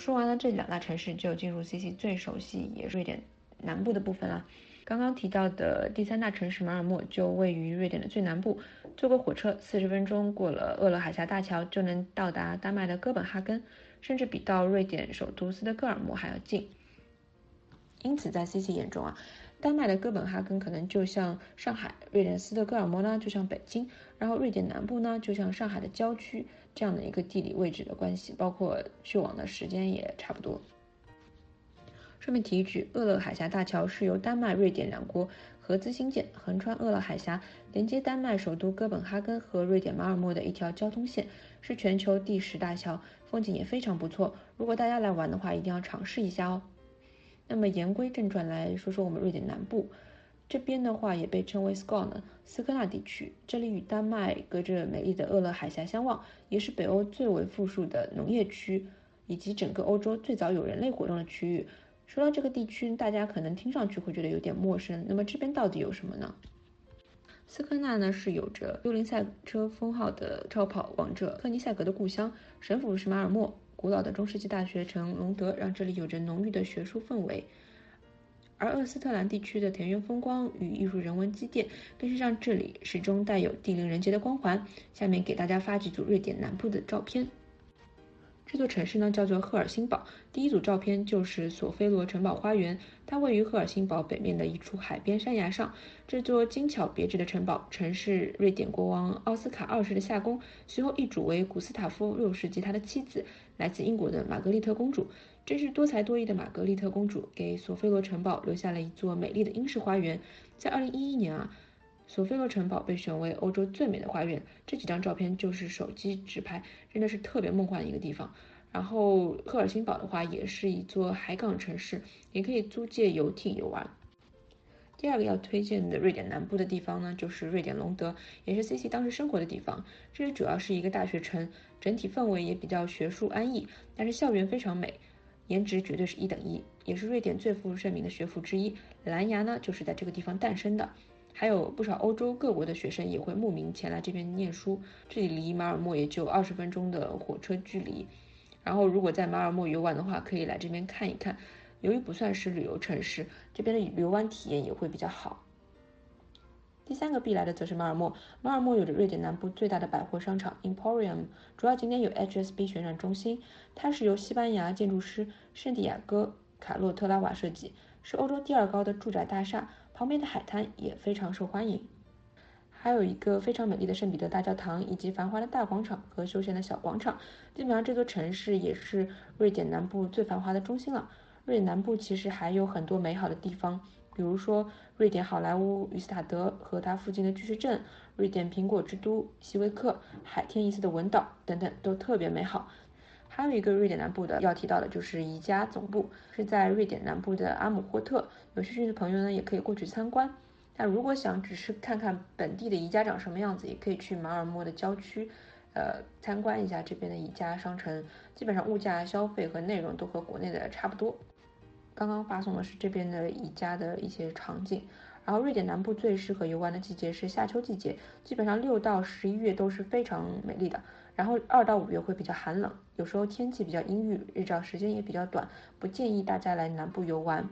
说完了这两大城市，就进入 C C 最熟悉也瑞典南部的部分了。刚刚提到的第三大城市马尔默就位于瑞典的最南部，坐个火车四十分钟过了厄勒海峡大桥就能到达丹麦的哥本哈根，甚至比到瑞典首都斯德哥尔摩还要近。因此，在 C C 眼中啊，丹麦的哥本哈根可能就像上海，瑞典斯德哥尔摩呢就像北京，然后瑞典南部呢就像上海的郊区这样的一个地理位置的关系，包括去往的时间也差不多。顺便提一句，厄勒海峡大桥是由丹麦、瑞典两国合资兴建，横穿厄勒海峡，连接丹麦首都哥本哈根和瑞典马尔默的一条交通线，是全球第十大桥，风景也非常不错。如果大家来玩的话，一定要尝试一下哦。那么言归正传，来说说我们瑞典南部这边的话，也被称为 scone 斯科纳地区，这里与丹麦隔着美丽的厄勒海峡相望，也是北欧最为富庶的农业区，以及整个欧洲最早有人类活动的区域。说到这个地区，大家可能听上去会觉得有点陌生。那么这边到底有什么呢？斯科纳呢是有着幽灵赛车封号的超跑王者特尼塞格的故乡，省府是马尔默，古老的中世纪大学城隆德让这里有着浓郁的学术氛围。而厄斯特兰地区的田园风光与艺术人文积淀，更是让这里始终带有地灵人杰的光环。下面给大家发几组瑞典南部的照片。这座城市呢叫做赫尔辛堡。第一组照片就是索菲罗城堡花园，它位于赫尔辛堡北面的一处海边山崖上。这座精巧别致的城堡曾是瑞典国王奥斯卡二世的夏宫，随后易主为古斯塔夫六世及他的妻子，来自英国的玛格丽特公主。真是多才多艺的玛格丽特公主，给索菲罗城堡留下了一座美丽的英式花园。在二零一一年啊。索菲罗城堡被选为欧洲最美的花园，这几张照片就是手机直拍，真的是特别梦幻的一个地方。然后赫尔辛堡的话，也是一座海港城市，也可以租借游艇游玩。第二个要推荐的瑞典南部的地方呢，就是瑞典隆德，也是 C C 当时生活的地方。这里主要是一个大学城，整体氛围也比较学术安逸，但是校园非常美，颜值绝对是一等一，也是瑞典最负盛名的学府之一。蓝牙呢，就是在这个地方诞生的。还有不少欧洲各国的学生也会慕名前来这边念书。这里离马尔默也就二十分钟的火车距离。然后如果在马尔默游玩的话，可以来这边看一看。由于不算是旅游城市，这边的游玩体验也会比较好。第三个必来的则是马尔默。马尔默有着瑞典南部最大的百货商场 Emporium，主要景点有 HSB 旋转中心，它是由西班牙建筑师圣地亚哥卡洛特拉瓦设计，是欧洲第二高的住宅大厦。旁边的海滩也非常受欢迎，还有一个非常美丽的圣彼得大教堂，以及繁华的大广场和休闲的小广场。基本上这座城市也是瑞典南部最繁华的中心了。瑞典南部其实还有很多美好的地方，比如说瑞典好莱坞于斯塔德和它附近的巨石阵，瑞典苹果之都希维克，海天一色的文岛等等，都特别美好。还有一个瑞典南部的要提到的，就是宜家总部是在瑞典南部的阿姆霍特。有兴趣的朋友呢，也可以过去参观。那如果想只是看看本地的宜家长什么样子，也可以去马尔默的郊区，呃，参观一下这边的宜家商城。基本上物价、消费和内容都和国内的差不多。刚刚发送的是这边的宜家的一些场景。然后瑞典南部最适合游玩的季节是夏秋季节，基本上六到十一月都是非常美丽的。然后二到五月会比较寒冷，有时候天气比较阴郁，日照时间也比较短，不建议大家来南部游玩。